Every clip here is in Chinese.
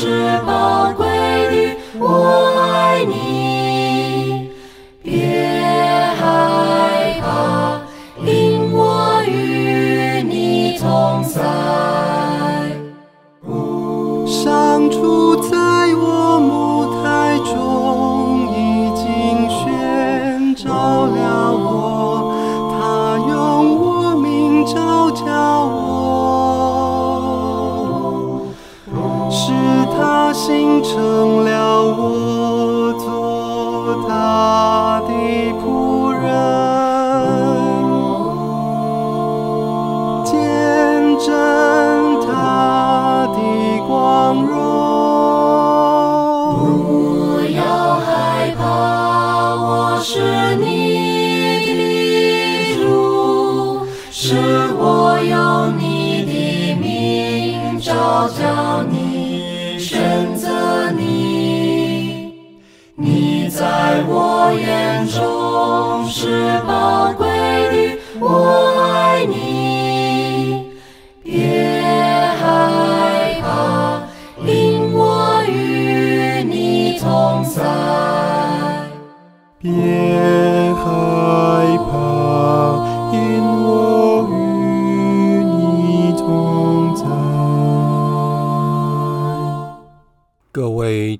翅膀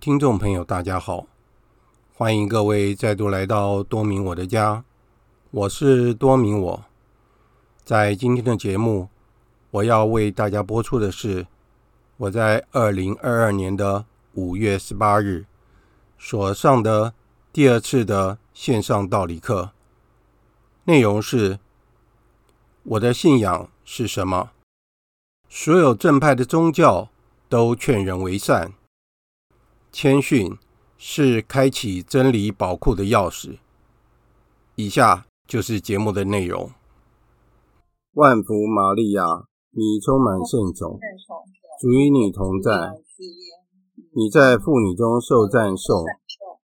听众朋友，大家好，欢迎各位再度来到多明我的家，我是多明我。在今天的节目，我要为大家播出的是我在二零二二年的五月十八日所上的第二次的线上道理课，内容是我的信仰是什么？所有正派的宗教都劝人为善。谦逊是开启真理宝库的钥匙。以下就是节目的内容。万福玛利亚，你充满圣宠，主与你同在，你在妇女中受赞颂，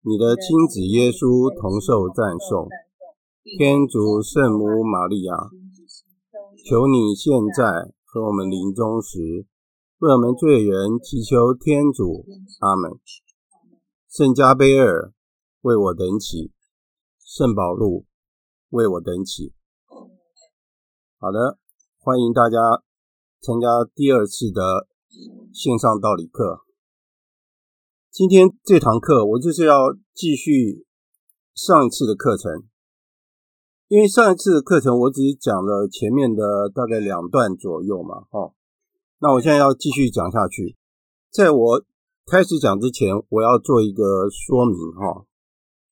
你的亲子耶稣同受赞颂。天主圣母玛利亚，求你现在和我们临终时。为我们罪人祈求天主，阿门。圣加贝尔为我等祈，圣保禄为我等祈。好的，欢迎大家参加第二次的线上道理课。今天这堂课我就是要继续上一次的课程，因为上一次的课程我只讲了前面的大概两段左右嘛，哦。那我现在要继续讲下去，在我开始讲之前，我要做一个说明哈，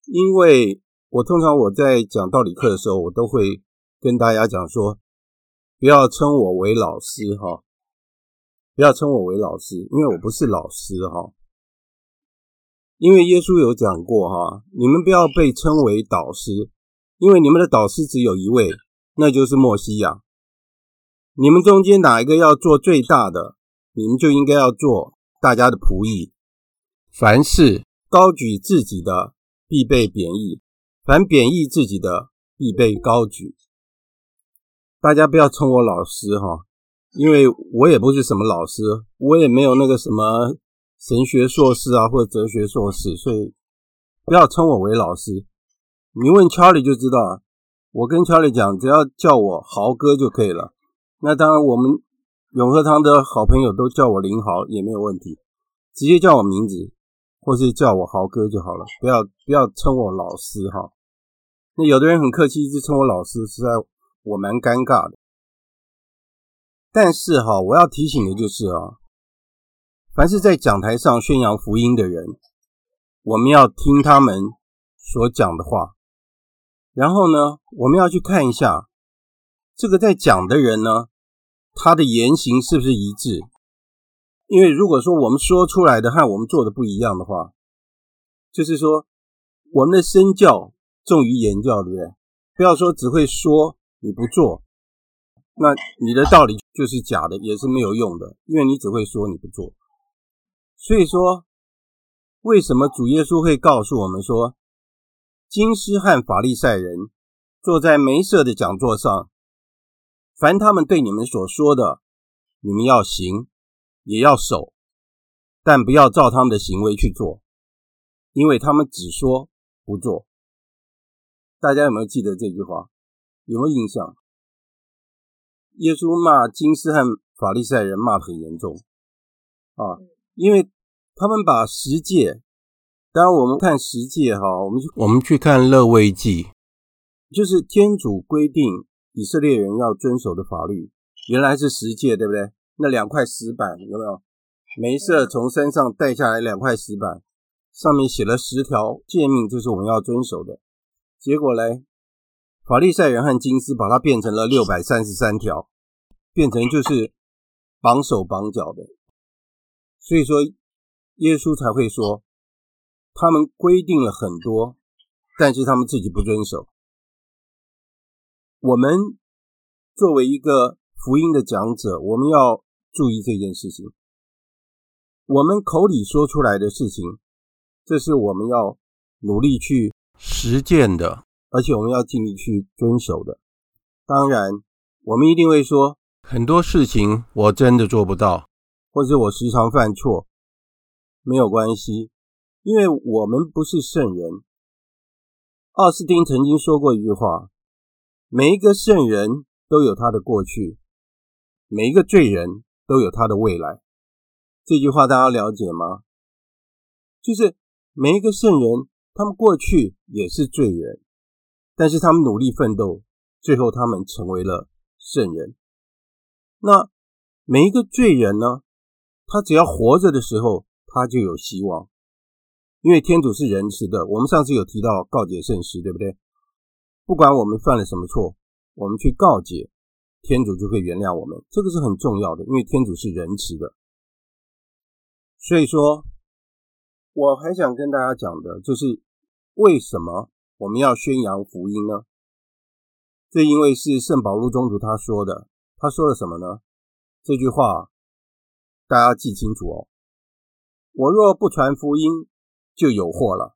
因为我通常我在讲道理课的时候，我都会跟大家讲说，不要称我为老师哈，不要称我为老师，因为我不是老师哈。因为耶稣有讲过哈，你们不要被称为导师，因为你们的导师只有一位，那就是默西亚。你们中间哪一个要做最大的，你们就应该要做大家的仆役。凡事高举自己的，必被贬义；凡贬义自己的，必被高举。大家不要称我老师哈，因为我也不是什么老师，我也没有那个什么。神学硕士啊，或者哲学硕士，所以不要称我为老师。你问乔里就知道了。我跟乔里讲，只要叫我豪哥就可以了。那当然，我们永和堂的好朋友都叫我林豪也没有问题，直接叫我名字，或是叫我豪哥就好了。不要不要称我老师哈。那有的人很客气，一直称我老师，实在我蛮尴尬的。但是哈，我要提醒的就是啊。凡是在讲台上宣扬福音的人，我们要听他们所讲的话，然后呢，我们要去看一下这个在讲的人呢，他的言行是不是一致？因为如果说我们说出来的和我们做的不一样的话，就是说我们的身教重于言教，对不对？不要说只会说你不做，那你的道理就是假的，也是没有用的，因为你只会说你不做。所以说，为什么主耶稣会告诉我们说，经师和法利赛人坐在梅瑟的讲座上，凡他们对你们所说的，你们要行，也要守，但不要照他们的行为去做，因为他们只说不做。大家有没有记得这句话？有没有印象？耶稣骂金斯和法利赛人骂得很严重啊。因为他们把十诫，当然我们看十诫哈，我们去我们去看利未记，就是天主规定以色列人要遵守的法律，原来是十诫，对不对？那两块石板有没有？梅瑟从山上带下来两块石板，上面写了十条诫命，就是我们要遵守的。结果嘞，法利赛人和金斯把它变成了六百三十三条，变成就是绑手绑脚的。所以说，耶稣才会说，他们规定了很多，但是他们自己不遵守。我们作为一个福音的讲者，我们要注意这件事情。我们口里说出来的事情，这是我们要努力去实践的，而且我们要尽力去遵守的。当然，我们一定会说，很多事情我真的做不到。或者我时常犯错，没有关系，因为我们不是圣人。奥斯汀曾经说过一句话：每一个圣人都有他的过去，每一个罪人都有他的未来。这句话大家了解吗？就是每一个圣人，他们过去也是罪人，但是他们努力奋斗，最后他们成为了圣人。那每一个罪人呢？他只要活着的时候，他就有希望，因为天主是仁慈的。我们上次有提到告解圣师，对不对？不管我们犯了什么错，我们去告诫，天主就会原谅我们。这个是很重要的，因为天主是仁慈的。所以说，我还想跟大家讲的就是，为什么我们要宣扬福音呢？这因为是圣保禄宗徒他说的。他说了什么呢？这句话。大家要记清楚哦！我若不传福音，就有祸了。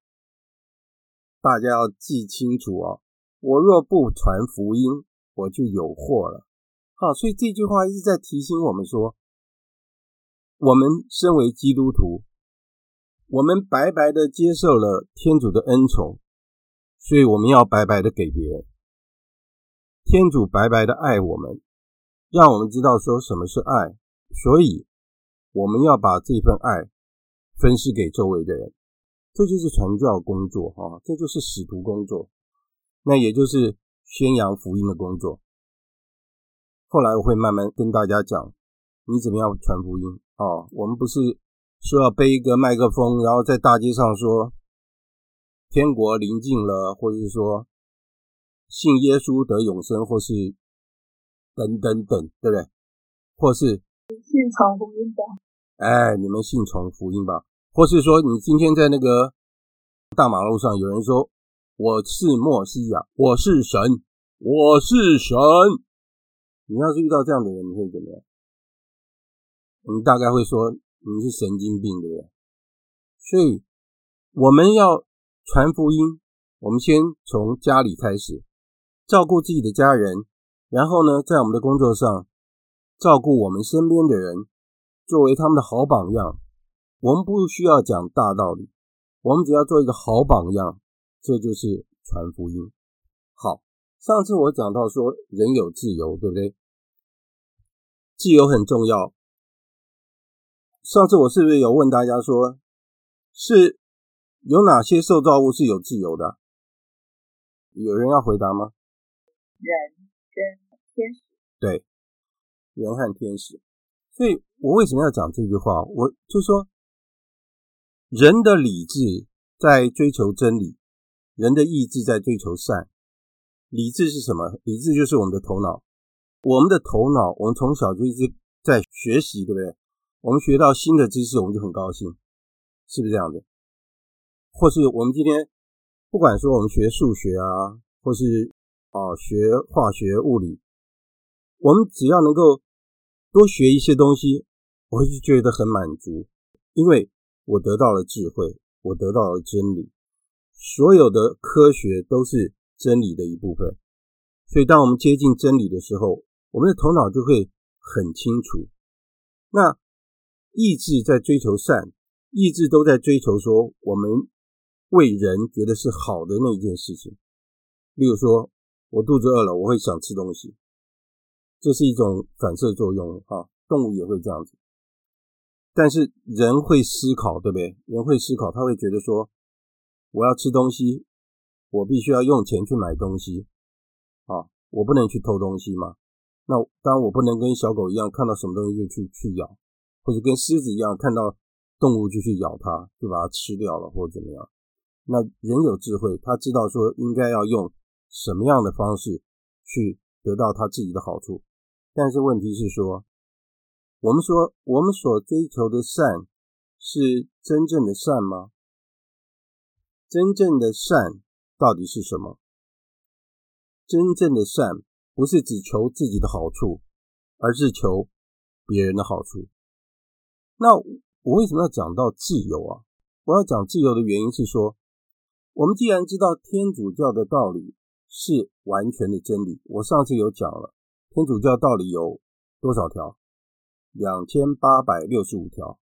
大家要记清楚哦！我若不传福音，我就有祸了。好，所以这句话一直在提醒我们说，我们身为基督徒，我们白白的接受了天主的恩宠，所以我们要白白的给别人。天主白白的爱我们，让我们知道说什么是爱，所以。我们要把这份爱分施给周围的人，这就是传教工作哈，这就是使徒工作，那也就是宣扬福音的工作。后来我会慢慢跟大家讲，你怎么样传福音啊？我们不是说要背一个麦克风，然后在大街上说天国临近了，或者是说信耶稣得永生，或是等等等，对不对？或是信传福音吧。哎，你们信从福音吧，或是说你今天在那个大马路上有人说：“我是默西亚，我是神，我是神。”你要是遇到这样的人，你会怎么样？你大概会说你是神经病，对不对？所以我们要传福音，我们先从家里开始，照顾自己的家人，然后呢，在我们的工作上照顾我们身边的人，作为他们的好榜样。我们不需要讲大道理，我们只要做一个好榜样，这就是传福音。好。上次我讲到说，人有自由，对不对？自由很重要。上次我是不是有问大家说，是有哪些受造物是有自由的？有人要回答吗？人跟天使。对，人和天使。所以我为什么要讲这句话？我就说，人的理智在追求真理，人的意志在追求善。理智是什么？理智就是我们的头脑。我们的头脑，我们从小就一直在学习，对不对？我们学到新的知识，我们就很高兴，是不是这样的？或是我们今天不管说我们学数学啊，或是啊学化学、物理，我们只要能够多学一些东西，我会就觉得很满足，因为我得到了智慧，我得到了真理。所有的科学都是。真理的一部分，所以当我们接近真理的时候，我们的头脑就会很清楚。那意志在追求善，意志都在追求说我们为人觉得是好的那一件事情。例如说，我肚子饿了，我会想吃东西，这是一种反射作用啊，动物也会这样子。但是人会思考，对不对？人会思考，他会觉得说，我要吃东西。我必须要用钱去买东西啊！我不能去偷东西嘛。那当然，我不能跟小狗一样，看到什么东西就去去咬，或者跟狮子一样，看到动物就去咬它，就把它吃掉了，或者怎么样。那人有智慧，他知道说应该要用什么样的方式去得到他自己的好处。但是问题是说，我们说我们所追求的善是真正的善吗？真正的善。到底是什么？真正的善不是只求自己的好处，而是求别人的好处。那我为什么要讲到自由啊？我要讲自由的原因是说，我们既然知道天主教的道理是完全的真理，我上次有讲了，天主教道理有多少条？两千八百六十五条，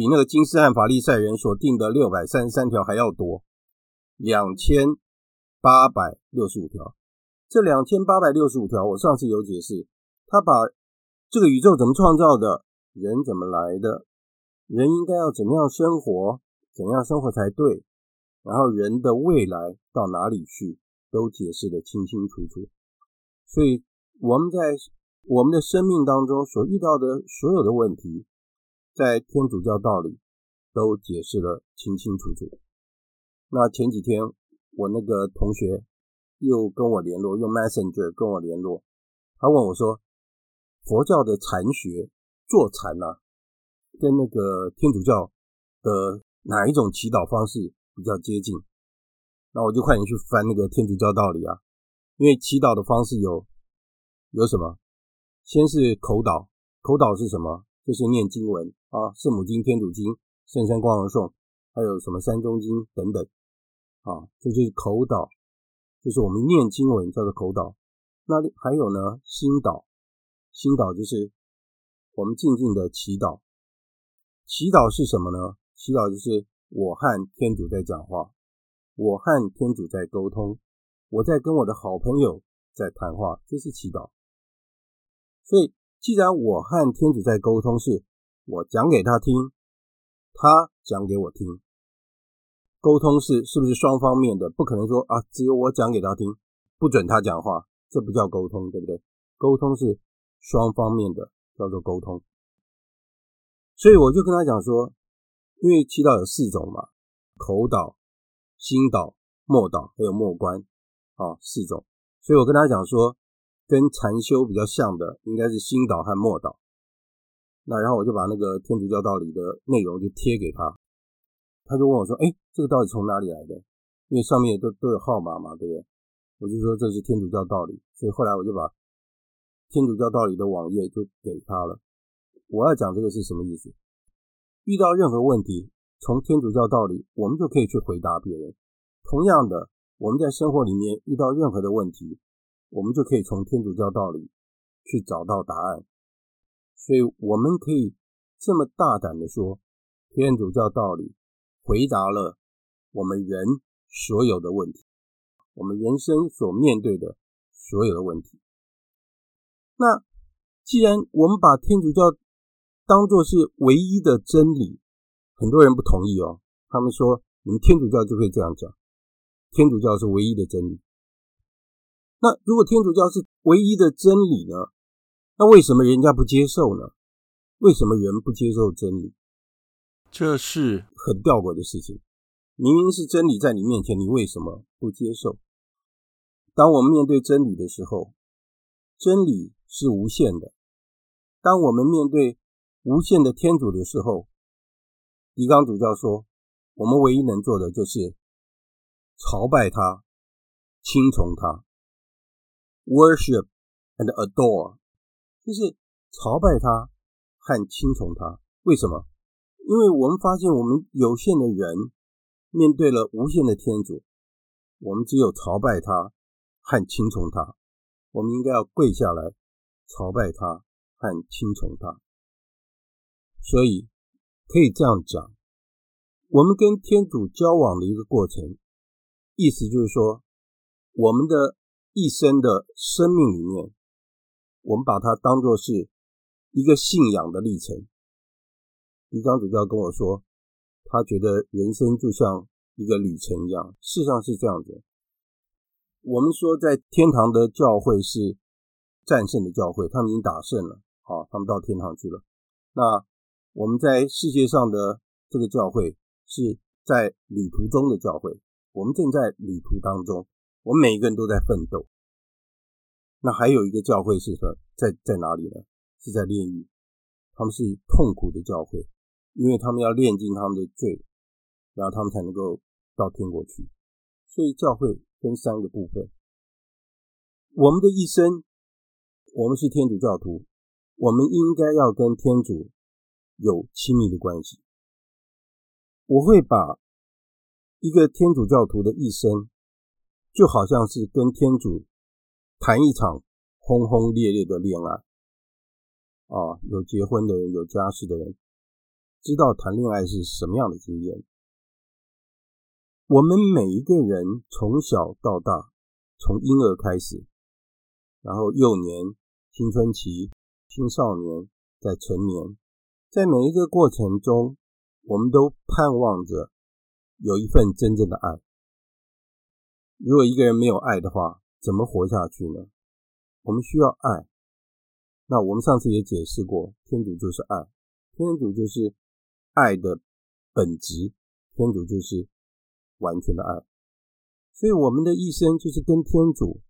比那个金斯汉法利赛人所定的六百三十三条还要多。两千八百六十五条，这两千八百六十五条，我上次有解释，他把这个宇宙怎么创造的，人怎么来的，人应该要怎么样生活，怎样生活才对，然后人的未来到哪里去，都解释得清清楚楚。所以我们在我们的生命当中所遇到的所有的问题，在天主教道理都解释得清清楚楚。那前几天我那个同学又跟我联络，用 Messenger 跟我联络，他问我说：“佛教的禅学坐禅啊，跟那个天主教的哪一种祈祷方式比较接近？”那我就快点去翻那个天主教道理啊，因为祈祷的方式有有什么？先是口祷，口祷是什么？就是念经文啊，圣母经、天主经、圣三光荣颂，还有什么三中经等等。啊，这就是口祷，就是我们念经文叫做口祷。那还有呢，心祷，心祷就是我们静静的祈祷。祈祷是什么呢？祈祷就是我和天主在讲话，我和天主在沟通，我在跟我的好朋友在谈话，这是祈祷。所以，既然我和天主在沟通，是我讲给他听，他讲给我听。沟通是是不是双方面的？不可能说啊，只有我讲给他听，不准他讲话，这不叫沟通，对不对？沟通是双方面的，叫做沟通。所以我就跟他讲说，因为祈祷有四种嘛，口祷、心祷、默祷，还有默观啊，四种。所以我跟他讲说，跟禅修比较像的，应该是心祷和默祷。那然后我就把那个天主教道理的内容就贴给他。他就问我说：“哎，这个到底从哪里来的？因为上面都都有号码嘛，对不对？”我就说这是天主教道理，所以后来我就把天主教道理的网页就给他了。我要讲这个是什么意思？遇到任何问题，从天主教道理，我们就可以去回答别人。同样的，我们在生活里面遇到任何的问题，我们就可以从天主教道理去找到答案。所以，我们可以这么大胆的说，天主教道理回答了我们人所有的问题，我们人生所面对的所有的问题。那既然我们把天主教当作是唯一的真理，很多人不同意哦。他们说，你们天主教就可以这样讲，天主教是唯一的真理。那如果天主教是唯一的真理呢？那为什么人家不接受呢？为什么人不接受真理？这是很吊诡的事情。明明是真理在你面前，你为什么不接受？当我们面对真理的时候，真理是无限的。当我们面对无限的天主的时候，狄刚主教说，我们唯一能做的就是朝拜他，听从他，worship and adore。就是朝拜他和听从他，为什么？因为我们发现我们有限的人面对了无限的天主，我们只有朝拜他和听从他。我们应该要跪下来朝拜他和听从他。所以可以这样讲，我们跟天主交往的一个过程，意思就是说，我们的一生的生命里面。我们把它当作是一个信仰的历程。狄刚主教跟我说，他觉得人生就像一个旅程一样。事实上是这样子。我们说，在天堂的教会是战胜的教会，他们已经打胜了，好，他们到天堂去了。那我们在世界上的这个教会是在旅途中的教会，我们正在旅途当中，我们每一个人都在奋斗。那还有一个教会是说在在哪里呢？是在炼狱，他们是痛苦的教会，因为他们要炼尽他们的罪，然后他们才能够到天国去。所以教会分三个部分。我们的一生，我们是天主教徒，我们应该要跟天主有亲密的关系。我会把一个天主教徒的一生，就好像是跟天主。谈一场轰轰烈烈的恋爱啊！有结婚的人，有家室的人，知道谈恋爱是什么样的经验。我们每一个人从小到大，从婴儿开始，然后幼年、青春期、青少年，在成年，在每一个过程中，我们都盼望着有一份真正的爱。如果一个人没有爱的话，怎么活下去呢？我们需要爱。那我们上次也解释过，天主就是爱，天主就是爱的本质，天主就是完全的爱。所以我们的一生就是跟天主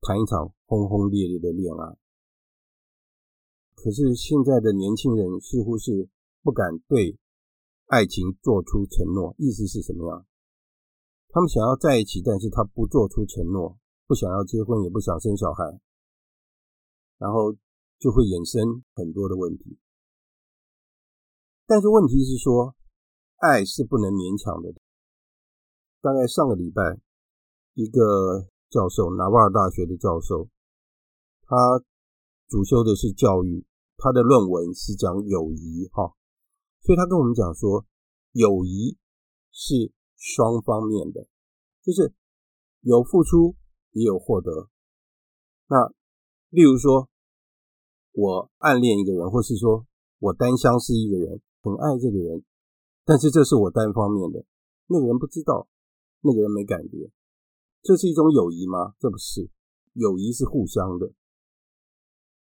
谈一场轰轰烈烈的恋爱。可是现在的年轻人似乎是不敢对爱情做出承诺，意思是什么样？他们想要在一起，但是他不做出承诺。不想要结婚，也不想生小孩，然后就会衍生很多的问题。但是问题是说，爱是不能勉强的。大概上个礼拜，一个教授，纳瓦尔大学的教授，他主修的是教育，他的论文是讲友谊，哈，所以他跟我们讲说，友谊是双方面的，就是有付出。也有获得。那例如说，我暗恋一个人，或是说我单相思一个人，很爱这个人，但是这是我单方面的，那个人不知道，那个人没感觉，这是一种友谊吗？这不是，友谊是互相的。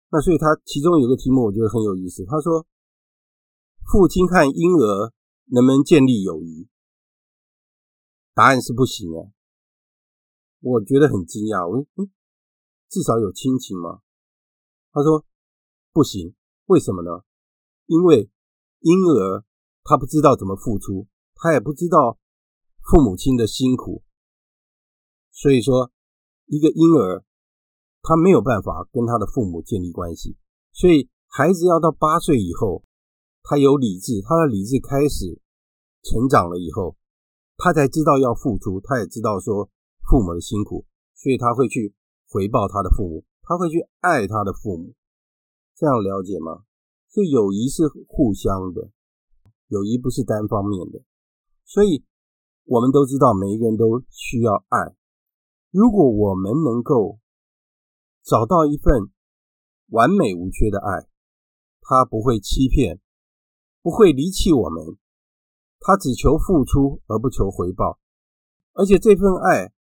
那所以他其中有个题目，我觉得很有意思。他说，父亲和婴儿能不能建立友谊？答案是不行啊。我觉得很惊讶，我说，嗯，至少有亲情吗？他说不行，为什么呢？因为婴儿他不知道怎么付出，他也不知道父母亲的辛苦，所以说一个婴儿他没有办法跟他的父母建立关系，所以孩子要到八岁以后，他有理智，他的理智开始成长了以后，他才知道要付出，他也知道说父母的辛苦，所以他会去回报他的父母，他会去爱他的父母，这样了解吗？所以友谊是互相的，友谊不是单方面的，所以我们都知道每一个人都需要爱。如果我们能够找到一份完美无缺的爱，他不会欺骗，不会离弃我们，他只求付出而不求回报，而且这份爱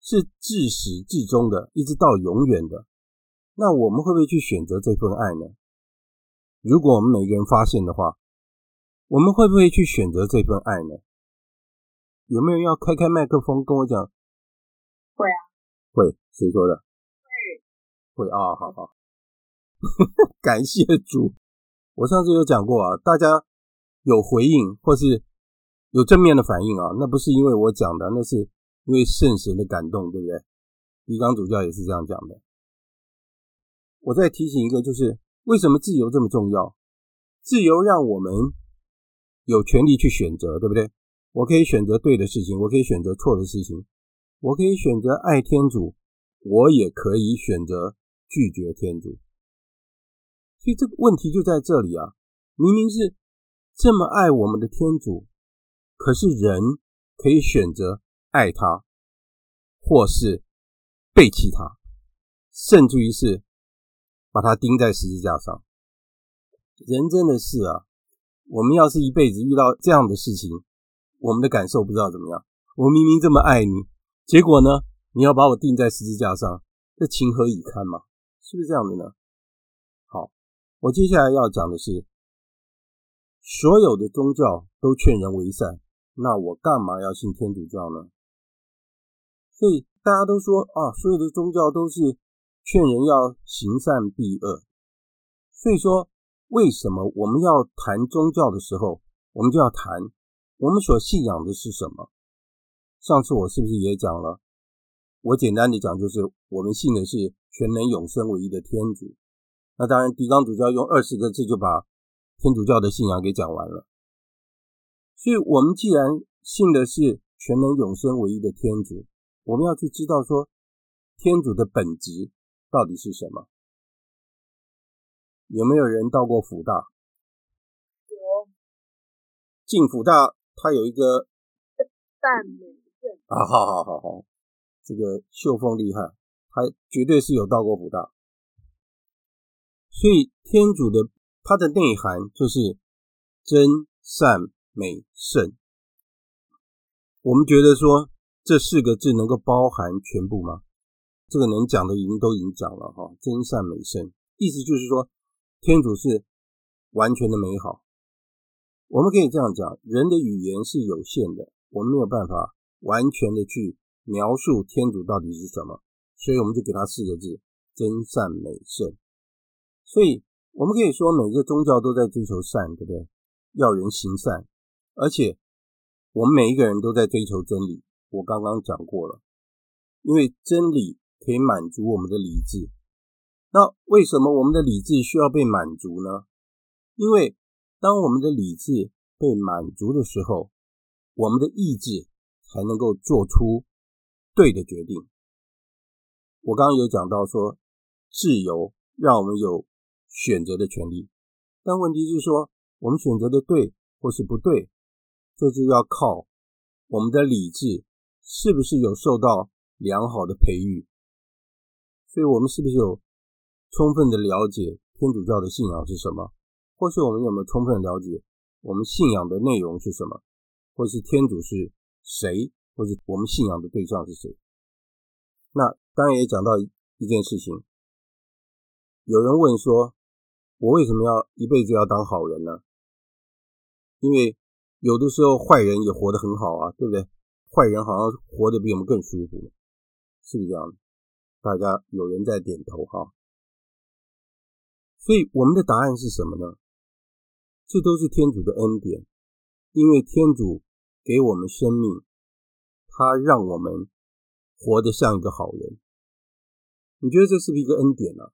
是至始至终的，一直到永远的。那我们会不会去选择这份爱呢？如果我们每个人发现的话，我们会不会去选择这份爱呢？有没有人要开开麦克风跟我讲？会啊，会，谁说的？会，会啊，好好，感谢主。我上次有讲过啊，大家有回应或是有正面的反应啊，那不是因为我讲的，那是因为圣神的感动，对不对？狄刚主教也是这样讲的。我再提醒一个，就是。为什么自由这么重要？自由让我们有权利去选择，对不对？我可以选择对的事情，我可以选择错的事情，我可以选择爱天主，我也可以选择拒绝天主。所以这个问题就在这里啊！明明是这么爱我们的天主，可是人可以选择爱他，或是背弃他，甚至于是。把他钉在十字架上，人真的是啊！我们要是一辈子遇到这样的事情，我们的感受不知道怎么样。我明明这么爱你，结果呢，你要把我钉在十字架上，这情何以堪嘛？是不是这样的呢？好，我接下来要讲的是，所有的宗教都劝人为善，那我干嘛要信天主教呢？所以大家都说啊，所有的宗教都是。劝人要行善避恶，所以说，为什么我们要谈宗教的时候，我们就要谈我们所信仰的是什么？上次我是不是也讲了？我简单的讲，就是我们信的是全能永生唯一的天主。那当然，狄刚主教用二十个字就把天主教的信仰给讲完了。所以，我们既然信的是全能永生唯一的天主，我们要去知道说天主的本质。到底是什么？有没有人到过辅大？有。进辅大，它有一个善美圣啊！好好好好，这个秀凤厉害，他绝对是有到过辅大。所以天主的它的内涵就是真善美圣。我们觉得说这四个字能够包含全部吗？这个能讲的已经都已经讲了哈，真善美圣，意思就是说，天主是完全的美好。我们可以这样讲，人的语言是有限的，我们没有办法完全的去描述天主到底是什么，所以我们就给他四个字：真善美圣。所以我们可以说，每个宗教都在追求善，对不对？要人行善，而且我们每一个人都在追求真理。我刚刚讲过了，因为真理。可以满足我们的理智。那为什么我们的理智需要被满足呢？因为当我们的理智被满足的时候，我们的意志才能够做出对的决定。我刚刚有讲到说，自由让我们有选择的权利，但问题是说，我们选择的对或是不对，这就要靠我们的理智是不是有受到良好的培育。所以我们是不是有充分的了解天主教的信仰是什么？或是我们有没有充分了解我们信仰的内容是什么？或是天主是谁？或是我们信仰的对象是谁？那当然也讲到一件事情，有人问说，我为什么要一辈子要当好人呢？因为有的时候坏人也活得很好啊，对不对？坏人好像活得比我们更舒服，是不是这样的？大家有人在点头哈，所以我们的答案是什么呢？这都是天主的恩典，因为天主给我们生命，他让我们活得像一个好人。你觉得这是不是一个恩典呢、啊？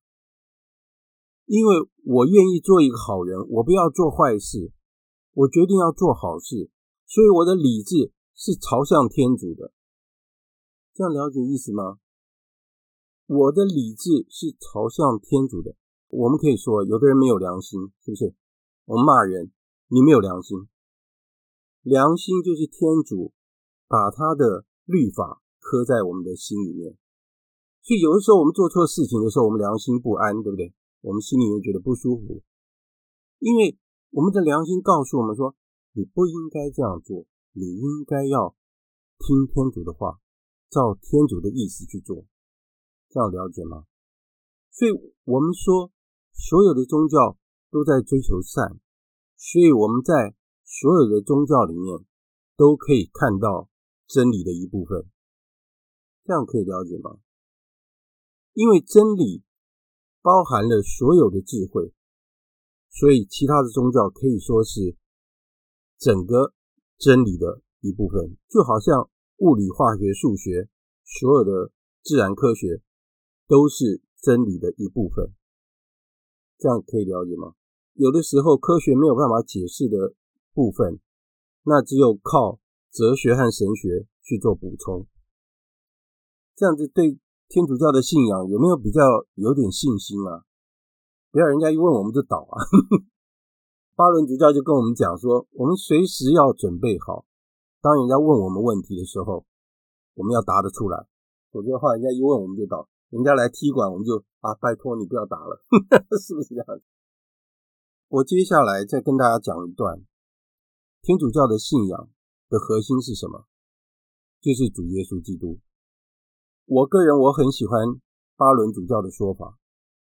因为我愿意做一个好人，我不要做坏事，我决定要做好事，所以我的理智是朝向天主的。这样了解意思吗？我的理智是朝向天主的。我们可以说，有的人没有良心，是不是？我们骂人，你没有良心。良心就是天主把他的律法刻在我们的心里面。所以有的时候我们做错事情的时候，我们良心不安，对不对？我们心里面觉得不舒服，因为我们的良心告诉我们说，你不应该这样做，你应该要听天主的话，照天主的意思去做，这样了解吗？所以我们说，所有的宗教都在追求善，所以我们在所有的宗教里面都可以看到真理的一部分，这样可以了解吗？因为真理包含了所有的智慧，所以其他的宗教可以说是整个真理的一部分。就好像物理、化学、数学，所有的自然科学都是真理的一部分。这样可以了解吗？有的时候科学没有办法解释的部分，那只有靠哲学和神学去做补充。这样子对。天主教的信仰有没有比较有点信心啊？不要人家一问我们就倒啊！巴伦主教就跟我们讲说，我们随时要准备好，当人家问我们问题的时候，我们要答得出来。否则的话，人家一问我们就倒，人家来踢馆我们就啊，拜托你不要打了，是不是这样？我接下来再跟大家讲一段天主教的信仰的核心是什么？就是主耶稣基督。我个人我很喜欢巴伦主教的说法，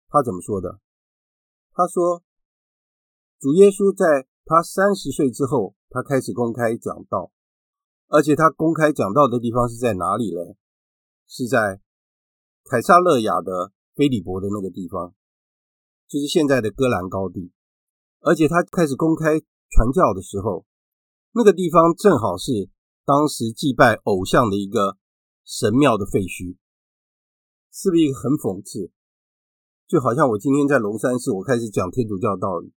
他怎么说的？他说，主耶稣在他三十岁之后，他开始公开讲道，而且他公开讲道的地方是在哪里呢？是在凯撒勒雅的菲利伯的那个地方，就是现在的戈兰高地。而且他开始公开传教的时候，那个地方正好是当时祭拜偶像的一个。神庙的废墟，是不是一个很讽刺？就好像我今天在龙山寺，我开始讲天主教道理，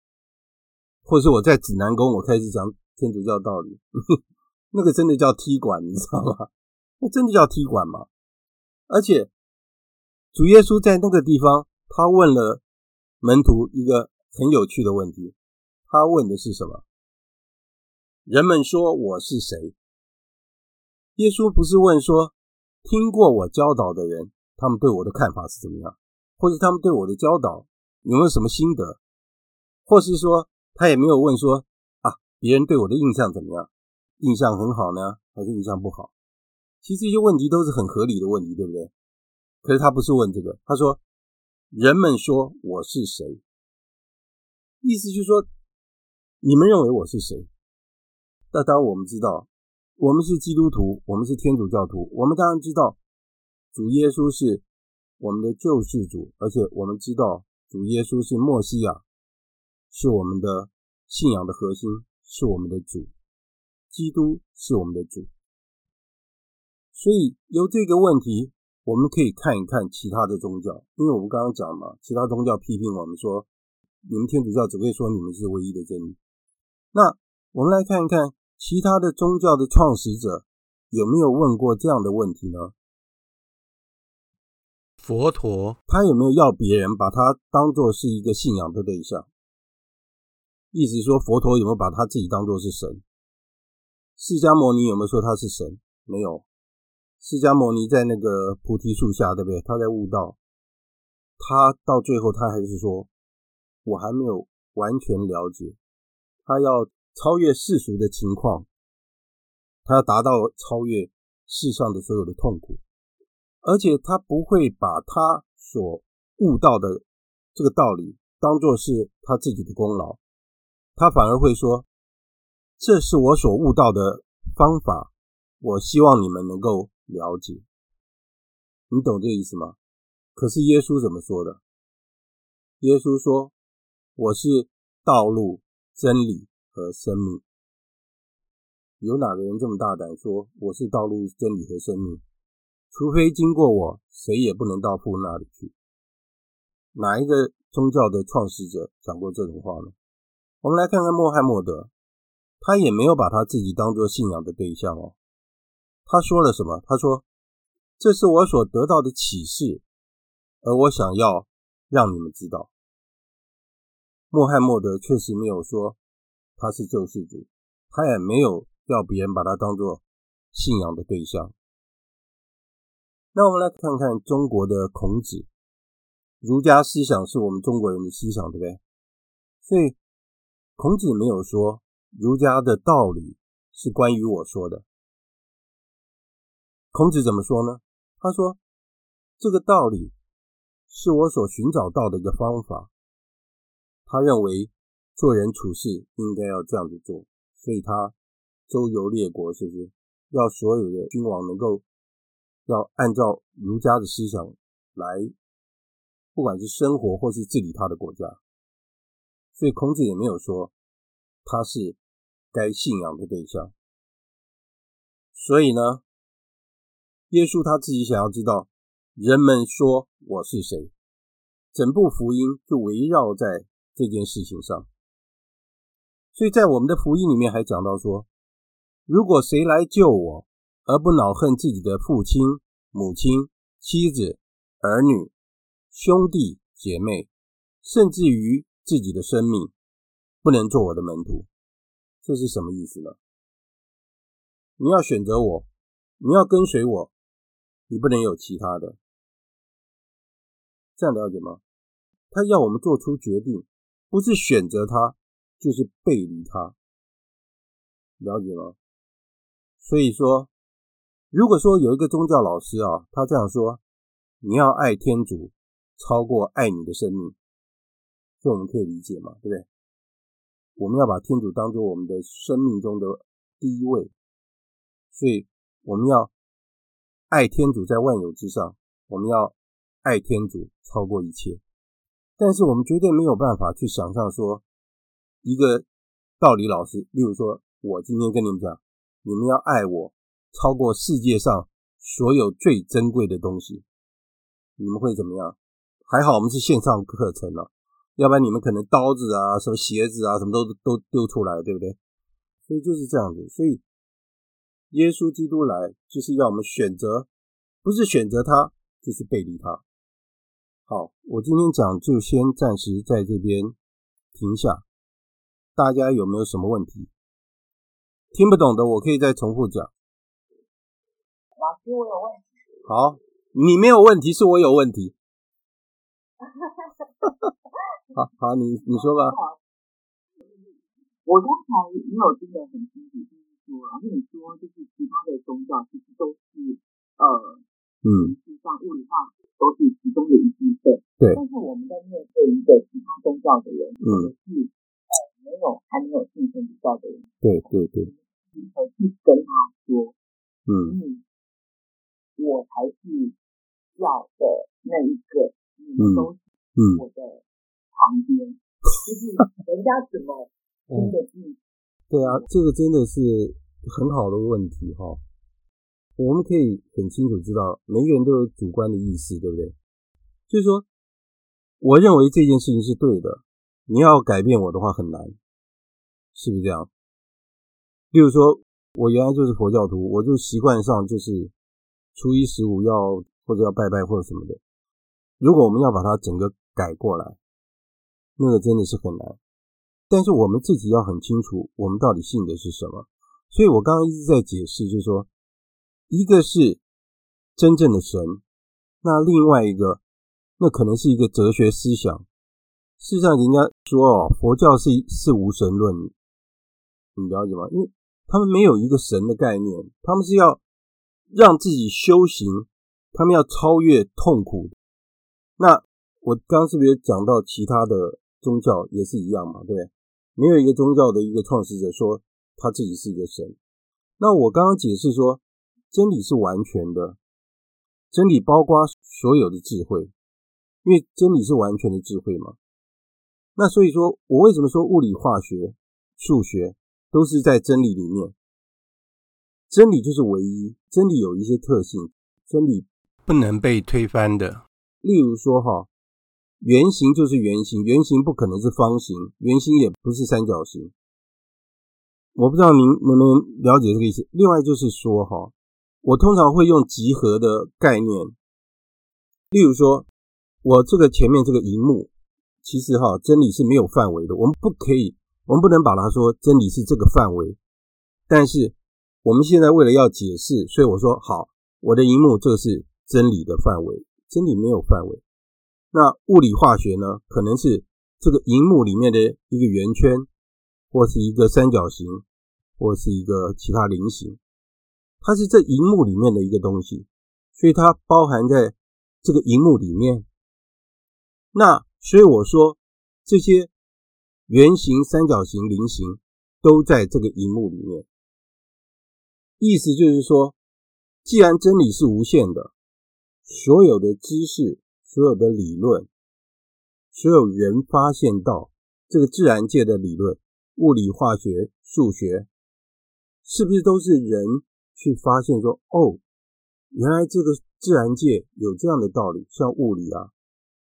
或是我在指南宫，我开始讲天主教道理，那个真的叫踢馆，你知道吗？那真的叫踢馆吗？而且主耶稣在那个地方，他问了门徒一个很有趣的问题，他问的是什么？人们说我是谁？耶稣不是问说。听过我教导的人，他们对我的看法是怎么样？或者他们对我的教导有没有什么心得？或是说他也没有问说啊，别人对我的印象怎么样？印象很好呢，还是印象不好？其实这些问题都是很合理的问题，对不对？可是他不是问这个，他说人们说我是谁？意思就是说你们认为我是谁？那当然我们知道。我们是基督徒，我们是天主教徒，我们当然知道主耶稣是我们的救世主，而且我们知道主耶稣是默西亚，是我们的信仰的核心，是我们的主，基督是我们的主。所以由这个问题，我们可以看一看其他的宗教，因为我们刚刚讲嘛，其他宗教批评我们说，你们天主教只会说你们是唯一的真理。那我们来看一看。其他的宗教的创始者有没有问过这样的问题呢？佛陀他有没有要别人把他当做是一个信仰的对象？意思说，佛陀有没有把他自己当作是神？释迦牟尼有没有说他是神？没有。释迦牟尼在那个菩提树下，对不对？他在悟道，他到最后他还是说，我还没有完全了解，他要。超越世俗的情况，他要达到超越世上的所有的痛苦，而且他不会把他所悟到的这个道理当做是他自己的功劳，他反而会说：“这是我所悟到的方法，我希望你们能够了解。”你懂这意思吗？可是耶稣怎么说的？耶稣说：“我是道路、真理。”和生命，有哪个人这么大胆说我是道路、真理和生命？除非经过我，谁也不能到父那里去。哪一个宗教的创始者讲过这种话呢？我们来看看穆罕默德，他也没有把他自己当做信仰的对象哦。他说了什么？他说：“这是我所得到的启示，而我想要让你们知道。”穆罕默德确实没有说他是救世主，他也没有要别人把他当做信仰的对象。那我们来看看中国的孔子，儒家思想是我们中国人的思想，对不对？所以孔子没有说儒家的道理是关于我说的。孔子怎么说呢？他说这个道理是我所寻找到的一个方法。他认为做人处事应该要这样子做，所以他周游列国，是不是要所有的君王能够？要按照儒家的思想来，不管是生活或是治理他的国家，所以孔子也没有说他是该信仰的对象。所以呢，耶稣他自己想要知道人们说我是谁，整部福音就围绕在这件事情上。所以在我们的福音里面还讲到说，如果谁来救我，而不恼恨自己的父亲、母亲、妻子、儿女、兄弟姐妹，甚至于自己的生命，不能做我的门徒，这是什么意思呢？你要选择我，你要跟随我，你不能有其他的，这样了解吗？他要我们做出决定，不是选择他，就是背离他，了解吗？所以说。如果说有一个宗教老师啊，他这样说：“你要爱天主超过爱你的生命”，这我们可以理解嘛？对不对？我们要把天主当做我们的生命中的第一位，所以我们要爱天主在万有之上，我们要爱天主超过一切。但是我们绝对没有办法去想象说，一个道理老师，例如说，我今天跟你们讲，你们要爱我。超过世界上所有最珍贵的东西，你们会怎么样？还好我们是线上课程了，要不然你们可能刀子啊、什么鞋子啊、什么都都丢出来，对不对？所以就是这样子。所以耶稣基督来就是要我们选择，不是选择他，就是背离他。好，我今天讲就先暂时在这边停下。大家有没有什么问题？听不懂的，我可以再重复讲。老师，我有问题。好，你没有问题，是我有问题。好好，你你说吧。我刚才没有听得很清楚，就是说，老师你说，就是其他的宗教其实都是呃，嗯，实际上物理化都是其中的一部分。对。但是我们在面对一个其他宗教的人，嗯，是呃没有还没有信天主教的人，对对对，如何去跟他说，嗯。嗯我才是要的那一个，你们都是我的旁边，就是人家怎么听得进、嗯？对啊，这个真的是很好的问题哈、哦。我们可以很清楚知道，每一个人都有主观的意识，对不对？就是说，我认为这件事情是对的，你要改变我的话很难，是不是这样？例如说，我原来就是佛教徒，我就习惯上就是。初一十五要或者要拜拜或者什么的，如果我们要把它整个改过来，那个真的是很难。但是我们自己要很清楚，我们到底信的是什么。所以我刚刚一直在解释，就是说，一个是真正的神，那另外一个，那可能是一个哲学思想。事实上，人家说哦，佛教是是无神论，你了解吗？因为他们没有一个神的概念，他们是要。让自己修行，他们要超越痛苦。那我刚刚是不是也讲到其他的宗教也是一样嘛？对不对？没有一个宗教的一个创始者说他自己是一个神。那我刚刚解释说，真理是完全的，真理包括所有的智慧，因为真理是完全的智慧嘛。那所以说我为什么说物理、化学、数学都是在真理里面？真理就是唯一，真理有一些特性，真理不能被推翻的。例如说，哈，圆形就是圆形，圆形不可能是方形，圆形也不是三角形。我不知道您能不能了解这个意思。另外就是说，哈，我通常会用集合的概念，例如说，我这个前面这个萤幕，其实哈，真理是没有范围的，我们不可以，我们不能把它说真理是这个范围，但是。我们现在为了要解释，所以我说好，我的荧幕这个是真理的范围，真理没有范围。那物理化学呢？可能是这个荧幕里面的一个圆圈，或是一个三角形，或是一个其他菱形，它是这荧幕里面的一个东西，所以它包含在这个荧幕里面。那所以我说这些圆形、三角形、菱形都在这个荧幕里面。意思就是说，既然真理是无限的，所有的知识、所有的理论、所有人发现到这个自然界的理论，物理、化学、数学，是不是都是人去发现说，哦，原来这个自然界有这样的道理？像物理啊，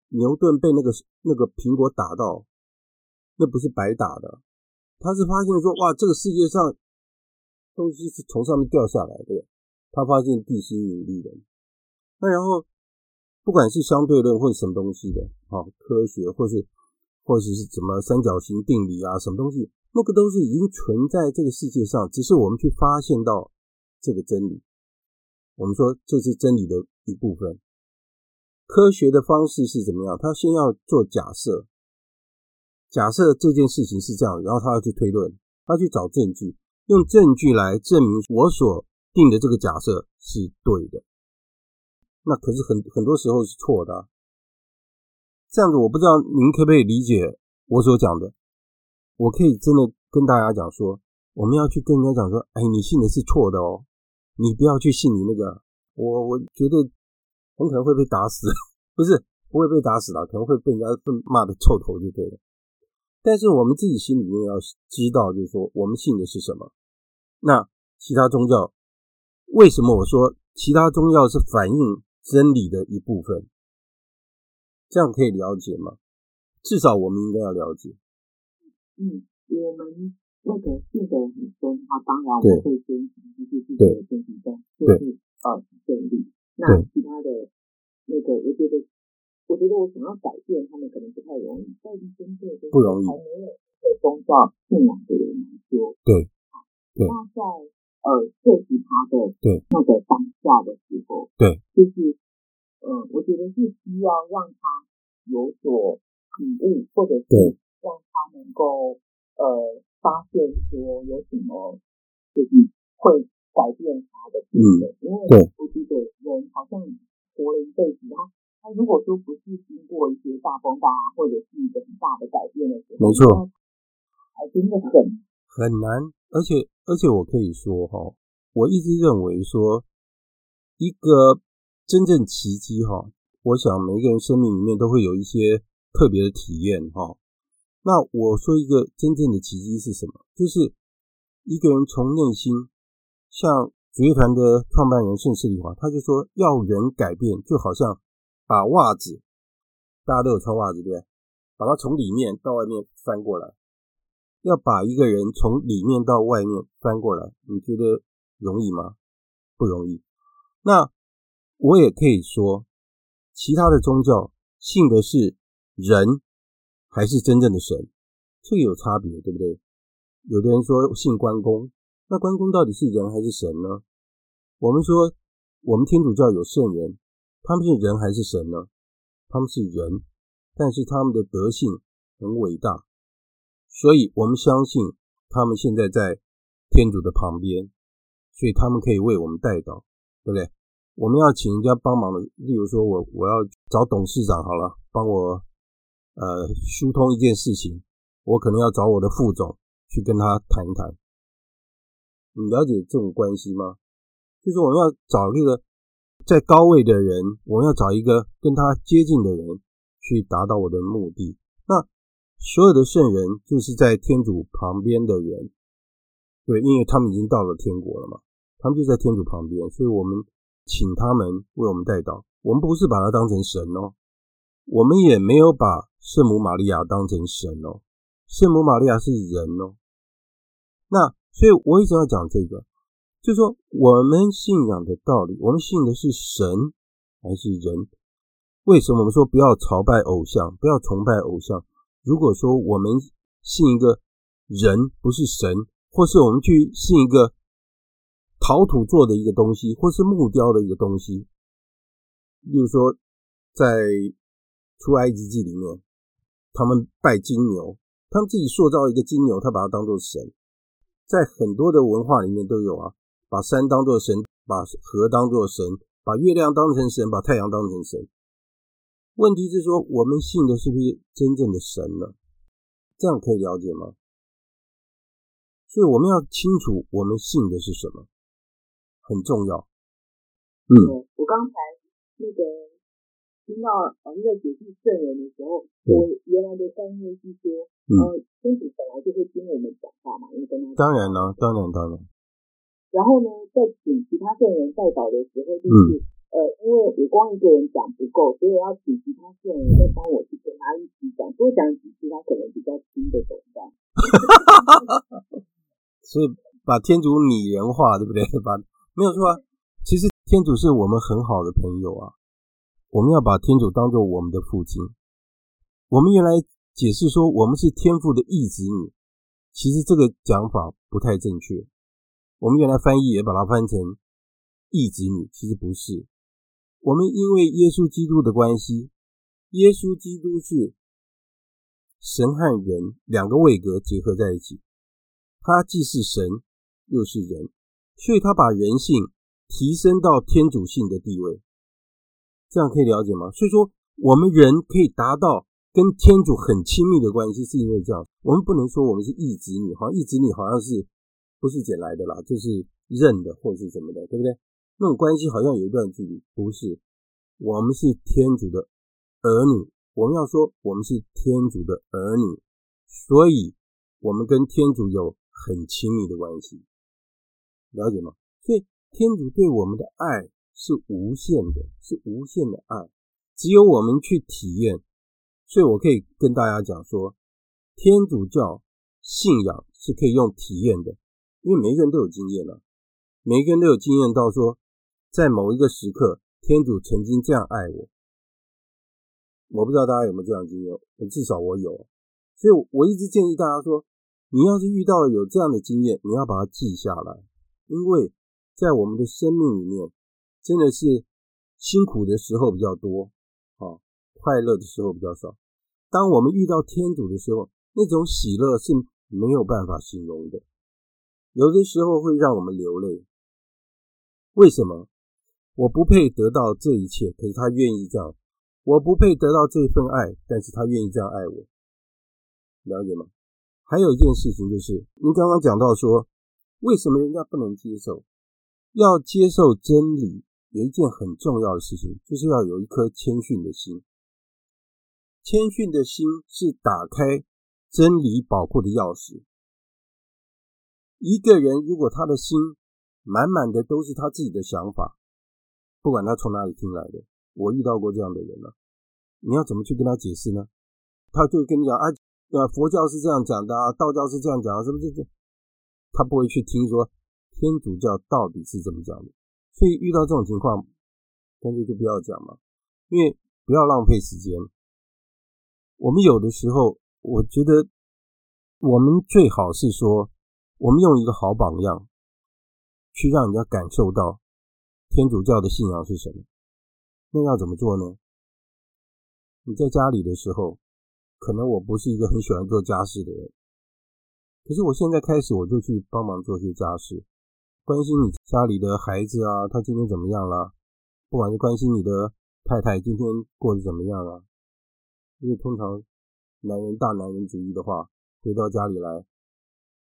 牛顿被那个那个苹果打到，那不是白打的，他是发现说，哇，这个世界上。东西是从上面掉下来的，他发现地心引力的。那然后，不管是相对论或者什么东西的，啊，科学或是或者是什么三角形定理啊，什么东西，那个都是已经存在这个世界上，只是我们去发现到这个真理。我们说这是真理的一部分。科学的方式是怎么样？他先要做假设，假设这件事情是这样，然后他要去推论，他去找证据。用证据来证明我所定的这个假设是对的，那可是很很多时候是错的。这样子，我不知道您可不可以理解我所讲的。我可以真的跟大家讲说，我们要去跟人家讲说，哎，你信的是错的哦，你不要去信你那个。我我觉得很可能会被打死，不是不会被打死的，可能会被人家骂的臭头就对了。但是我们自己心里面要知道，就是说我们信的是什么。那其他宗教为什么我说其他宗教是反映真理的一部分？这样可以了解吗？至少我们应该要了解。嗯，我们那个信的很深，那当然我们会先就是自己的身体在，就是呃真理。那其他的那个，我觉得。我觉得我想要改变他们可能不太容易，但是针对这些还没有的宗教信仰的人来说，对，那在呃涉及他的对那个当下的时候，对，就是呃，我觉得是需要让他有所体悟，或者是让他能够呃发现说有什么就是会改变他的部分，嗯，因为我觉得人好像活了一辈子，他。他如果说不是经过一些大风大浪，或者是一个很大的改变的时候，没错，还真的很很难。而且而且我可以说哈，我一直认为说，一个真正奇迹哈，我想每个人生命里面都会有一些特别的体验哈。那我说一个真正的奇迹是什么？就是一个人从内心，像主乐团的创办人盛世理华，他就说，要人改变，就好像。把袜子，大家都有穿袜子对不对？把它从里面到外面翻过来，要把一个人从里面到外面翻过来，你觉得容易吗？不容易。那我也可以说，其他的宗教信的是人还是真正的神，这个有差别，对不对？有的人说信关公，那关公到底是人还是神呢？我们说，我们天主教有圣人。他们是人还是神呢？他们是人，但是他们的德性很伟大，所以我们相信他们现在在天主的旁边，所以他们可以为我们代祷，对不对？我们要请人家帮忙的，例如说我我要找董事长好了，帮我呃疏通一件事情，我可能要找我的副总去跟他谈一谈。你了解这种关系吗？就是我们要找一个。在高位的人，我们要找一个跟他接近的人去达到我的目的。那所有的圣人就是在天主旁边的人，对，因为他们已经到了天国了嘛，他们就在天主旁边，所以我们请他们为我们代祷。我们不是把他当成神哦，我们也没有把圣母玛利亚当成神哦，圣母玛利亚是人哦。那所以我为什么要讲这个？就是说我们信仰的道理，我们信的是神还是人？为什么我们说不要朝拜偶像，不要崇拜偶像？如果说我们信一个人不是神，或是我们去信一个陶土做的一个东西，或是木雕的一个东西，例如说在出埃及记里面，他们拜金牛，他们自己塑造一个金牛，他把它当做神。在很多的文化里面都有啊，把山当做神，把河当做神，把月亮当成神，把太阳当成神。问题是说，我们信的是不是真正的神呢？这样可以了解吗？所以我们要清楚我们信的是什么，很重要。嗯，我刚才那个听到老师在解释圣人的时候，我原来的概念是说，呃，天主本来就会听我们讲话嘛，因为跟他当然了，当然当然。然后呢，在请其他圣人代祷的时候，就是。呃，因为我光一个人讲不够，所以要请其他圣人再帮我去跟他一起讲，多讲几次，他可能比较听得懂。所以把天主拟人化，对不对？把没有错啊。其实天主是我们很好的朋友啊。我们要把天主当做我们的父亲。我们原来解释说我们是天父的义子女，其实这个讲法不太正确。我们原来翻译也把它翻成义子女，其实不是。我们因为耶稣基督的关系，耶稣基督是神和人两个位格结合在一起，他既是神又是人，所以他把人性提升到天主性的地位，这样可以了解吗？所以说，我们人可以达到跟天主很亲密的关系，是因为这样。我们不能说我们是义子女，好像义子女好像是不是捡来的啦，就是认的或者是什么的，对不对？那种关系好像有一段距离，不是，我们是天主的儿女。我们要说我们是天主的儿女，所以我们跟天主有很亲密的关系，了解吗？所以天主对我们的爱是无限的，是无限的爱，只有我们去体验。所以我可以跟大家讲说，天主教信仰是可以用体验的，因为每个人都有经验了，每个人都有经验到说。在某一个时刻，天主曾经这样爱我，我不知道大家有没有这样经验，至少我有。所以我一直建议大家说，你要是遇到了有这样的经验，你要把它记下来，因为在我们的生命里面，真的是辛苦的时候比较多，啊，快乐的时候比较少。当我们遇到天主的时候，那种喜乐是没有办法形容的，有的时候会让我们流泪。为什么？我不配得到这一切，可是他愿意这样。我不配得到这份爱，但是他愿意这样爱我，了解吗？还有一件事情就是，您刚刚讲到说，为什么人家不能接受？要接受真理，有一件很重要的事情，就是要有一颗谦逊的心。谦逊的心是打开真理宝库的钥匙。一个人如果他的心满满的都是他自己的想法。不管他从哪里听来的，我遇到过这样的人了、啊。你要怎么去跟他解释呢？他就跟你讲啊，呃，佛教是这样讲的啊，道教是这样讲啊，是不是？这他不会去听说天主教到底是怎么讲的。所以遇到这种情况，干脆就不要讲嘛，因为不要浪费时间。我们有的时候，我觉得我们最好是说，我们用一个好榜样，去让人家感受到。天主教的信仰是什么？那要怎么做呢？你在家里的时候，可能我不是一个很喜欢做家事的人，可是我现在开始，我就去帮忙做些家事，关心你家里的孩子啊，他今天怎么样啦？不管是关心你的太太今天过得怎么样啊？因为通常男人大男人主义的话，回到家里来，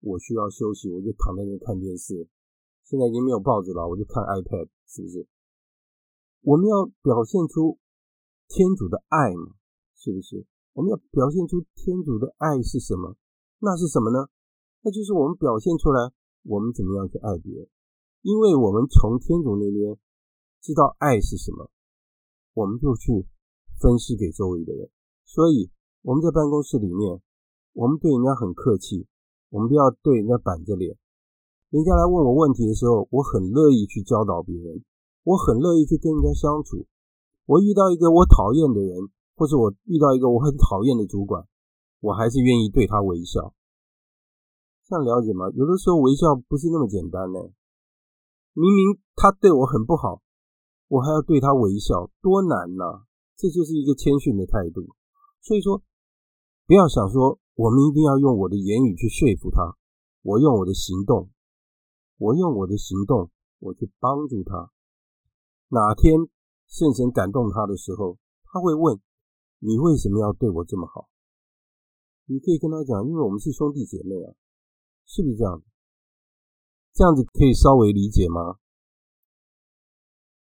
我需要休息，我就躺在那看电视。现在已经没有报纸了，我就看 iPad。是不是？我们要表现出天主的爱嘛？是不是？我们要表现出天主的爱是什么？那是什么呢？那就是我们表现出来，我们怎么样去爱别人？因为我们从天主那边知道爱是什么，我们就去分施给周围的人。所以我们在办公室里面，我们对人家很客气，我们不要对人家板着脸。人家来问我问题的时候，我很乐意去教导别人，我很乐意去跟人家相处。我遇到一个我讨厌的人，或者我遇到一个我很讨厌的主管，我还是愿意对他微笑。这样了解吗？有的时候微笑不是那么简单呢。明明他对我很不好，我还要对他微笑，多难呐！这就是一个谦逊的态度。所以说，不要想说我们一定要用我的言语去说服他，我用我的行动，我用我的行动，我去帮助他。哪天圣神感动他的时候，他会问：你为什么要对我这么好？你可以跟他讲，因为我们是兄弟姐妹啊，是不是这样？这样子可以稍微理解吗？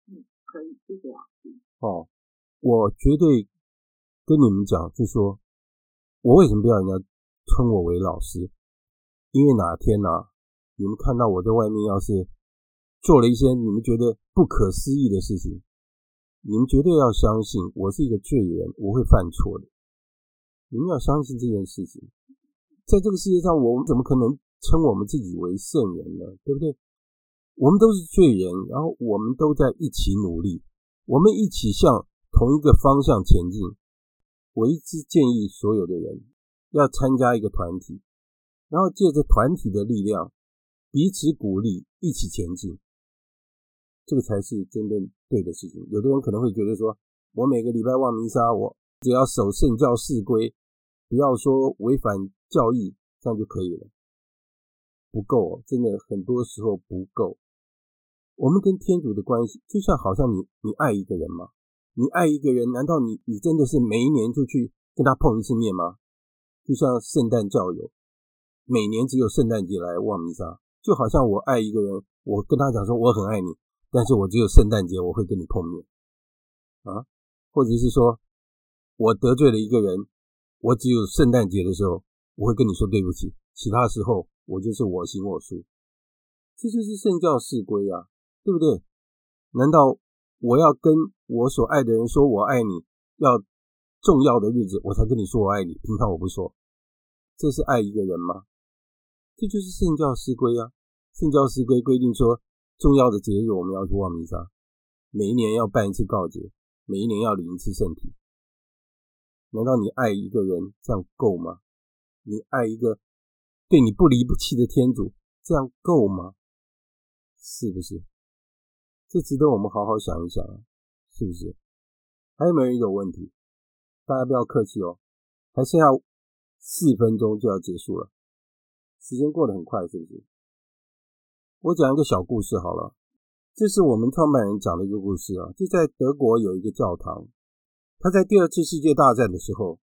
嗯，可以，谢谢老师。哦，我绝对跟你们讲，就说我为什么不要人家称我为老师？因为哪天呢、啊，你们看到我在外面要是做了一些你们觉得不可思议的事情，你们绝对要相信我是一个罪人，我会犯错的。你们要相信这件事情，在这个世界上，我们怎么可能？称我们自己为圣人呢，对不对？我们都是罪人，然后我们都在一起努力，我们一起向同一个方向前进。我一直建议所有的人要参加一个团体，然后借着团体的力量，彼此鼓励，一起前进，这个才是真正对的事情。有的人可能会觉得说，我每个礼拜望弥撒，我只要守圣教四规，不要说违反教义，这样就可以了。不够，真的很多时候不够。我们跟天主的关系，就像好像你你爱一个人吗？你爱一个人，难道你你真的是每一年就去跟他碰一次面吗？就像圣诞教友，每年只有圣诞节来望弥撒，就好像我爱一个人，我跟他讲说我很爱你，但是我只有圣诞节我会跟你碰面啊，或者是说我得罪了一个人，我只有圣诞节的时候我会跟你说对不起，其他时候。我就是我行我素，这就是圣教四规啊，对不对？难道我要跟我所爱的人说我爱你，要重要的日子我才跟你说我爱你，平常我不说，这是爱一个人吗？这就是圣教师规啊！圣教师规规定说，重要的节日我们要去望弥撒，每一年要办一次告解，每一年要领一次圣体。难道你爱一个人这样够吗？你爱一个？对你不离不弃的天主，这样够吗？是不是？这值得我们好好想一想啊，是不是？还有没有人有问题？大家不要客气哦，还剩下四分钟就要结束了，时间过得很快，是不是？我讲一个小故事好了，这是我们创办人讲的一个故事啊，就在德国有一个教堂，他在第二次世界大战的时候，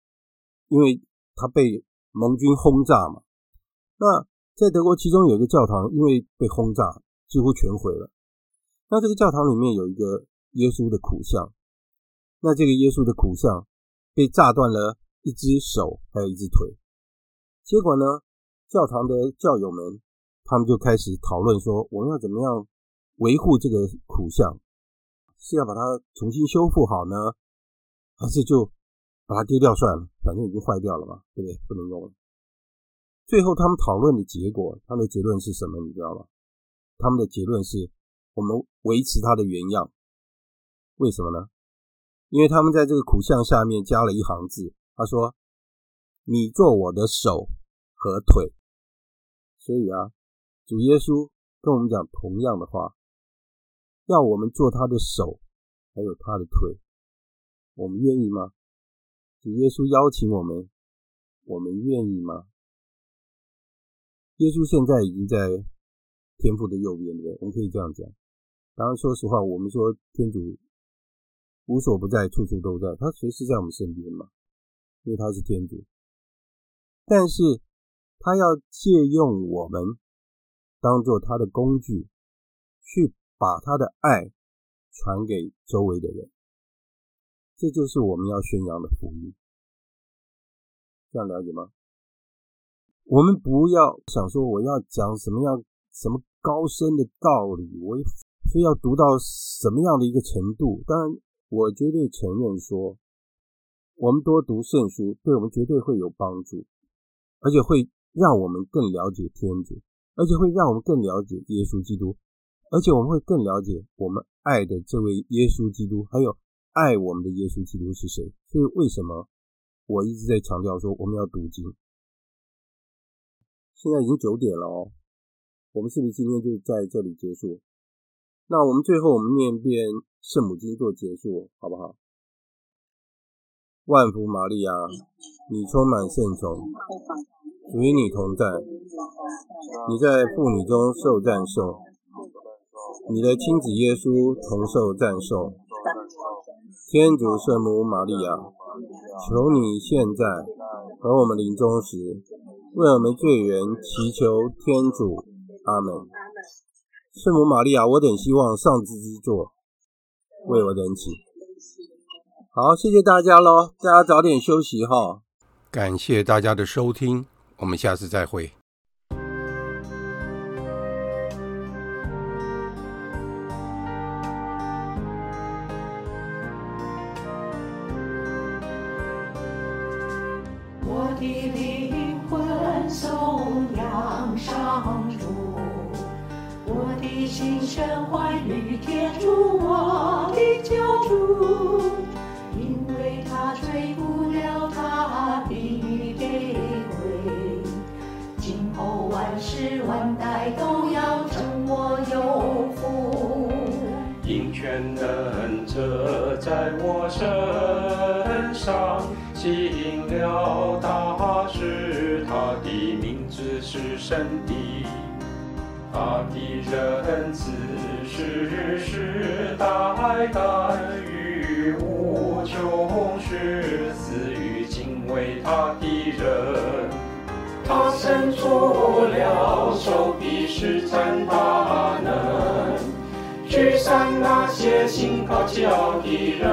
因为他被盟军轰炸嘛。那在德国，其中有一个教堂，因为被轰炸，几乎全毁了。那这个教堂里面有一个耶稣的苦像，那这个耶稣的苦像被炸断了一只手，还有一只腿。结果呢，教堂的教友们他们就开始讨论说，我们要怎么样维护这个苦像？是要把它重新修复好呢，还是就把它丢掉算了？反正已经坏掉了嘛，对不对？不能用了。最后，他们讨论的结果，他的结论是什么？你知道吗？他们的结论是我们维持它的原样。为什么呢？因为他们在这个苦像下面加了一行字，他说：“你做我的手和腿。”所以啊，主耶稣跟我们讲同样的话，要我们做他的手，还有他的腿。我们愿意吗？主耶稣邀请我们，我们愿意吗？耶稣现在已经在天父的右边，对不对？我们可以这样讲。当然，说实话，我们说天主无所不在，处处都在，他随时在我们身边嘛，因为他是天主。但是，他要借用我们当做他的工具，去把他的爱传给周围的人。这就是我们要宣扬的福音。这样了解吗？我们不要想说我要讲什么样什么高深的道理，我非要读到什么样的一个程度。当然，我绝对承认说，我们多读圣书，对我们绝对会有帮助，而且会让我们更了解天主，而且会让我们更了解耶稣基督，而且我们会更了解我们爱的这位耶稣基督，还有爱我们的耶稣基督是谁。所以，为什么我一直在强调说我们要读经？现在已经九点了哦，我们是不是今天就在这里结束？那我们最后我们念一遍圣母经做结束，好不好？万福玛利亚，你充满圣宠，主与你同在，你在妇女中受赞颂，你的亲子耶稣同受赞颂。天主圣母玛利亚，求你现在和我们临终时，为我们罪人祈求天主。阿门。圣母玛利亚，我等希望上智之作，为我等祈。好，谢谢大家喽，大家早点休息哈。感谢大家的收听，我们下次再会。者在我身上吸引了大师，他的名字是圣的，他的仁慈世世代代。于无穷世，死于敬畏他的人。他伸出了手臂，施展大，驱散那些心高气傲的人。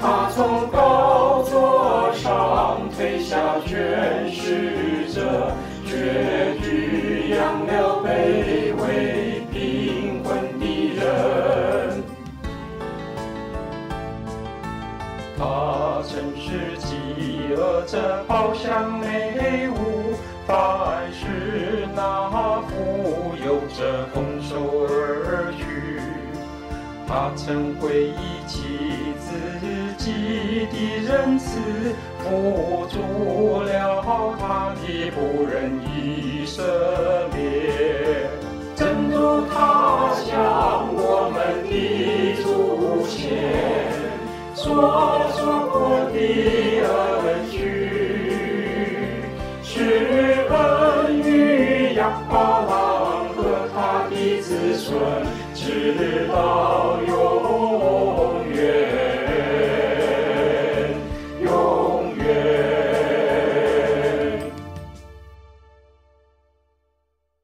他从高座上推下权势者，绝居养了卑微贫困的人。他曾是饥饿者饱享美物，凡是那着红手而去，他曾回忆起自己的仁慈，付出了他的不仁与色烈。正如他向我们的祖先所说我的恩许，是恩与养报了。顺直到永。